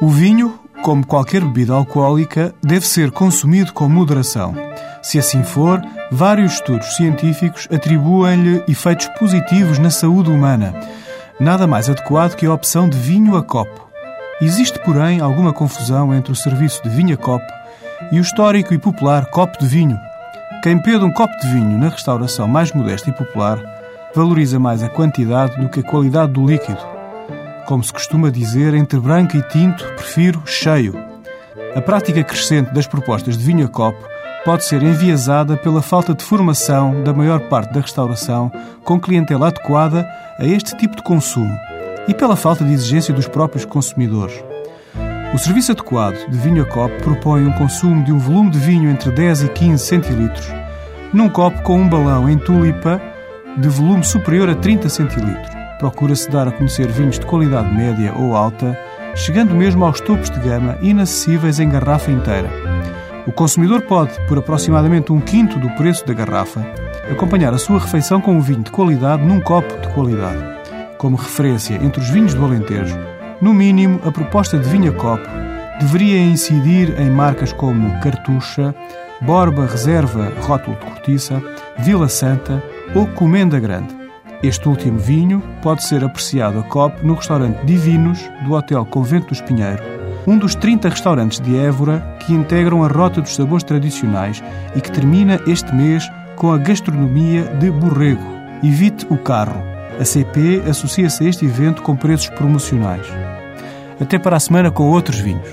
O vinho, como qualquer bebida alcoólica, deve ser consumido com moderação. Se assim for, vários estudos científicos atribuem-lhe efeitos positivos na saúde humana. Nada mais adequado que a opção de vinho a copo. Existe, porém, alguma confusão entre o serviço de vinho a copo e o histórico e popular copo de vinho. Quem pede um copo de vinho na restauração mais modesta e popular valoriza mais a quantidade do que a qualidade do líquido. Como se costuma dizer, entre branco e tinto, prefiro cheio. A prática crescente das propostas de vinho a copo pode ser enviesada pela falta de formação da maior parte da restauração com clientela adequada a este tipo de consumo e pela falta de exigência dos próprios consumidores. O serviço adequado de vinho a copo propõe um consumo de um volume de vinho entre 10 e 15 centilitros, num copo com um balão em tulipa de volume superior a 30 centilitros. Procura-se dar a conhecer vinhos de qualidade média ou alta, chegando mesmo aos topos de gama inacessíveis em garrafa inteira. O consumidor pode, por aproximadamente um quinto do preço da garrafa, acompanhar a sua refeição com um vinho de qualidade num copo de qualidade. Como referência entre os vinhos do Alentejo, no mínimo, a proposta de vinho a copo deveria incidir em marcas como Cartucha, Borba Reserva Rótulo de Cortiça, Vila Santa ou Comenda Grande. Este último vinho pode ser apreciado a copo no restaurante Divinos do Hotel Convento dos Pinheiro, um dos 30 restaurantes de Évora que integram a Rota dos Sabores Tradicionais e que termina este mês com a gastronomia de borrego. Evite o carro. A CP associa-se a este evento com preços promocionais. Até para a semana com outros vinhos.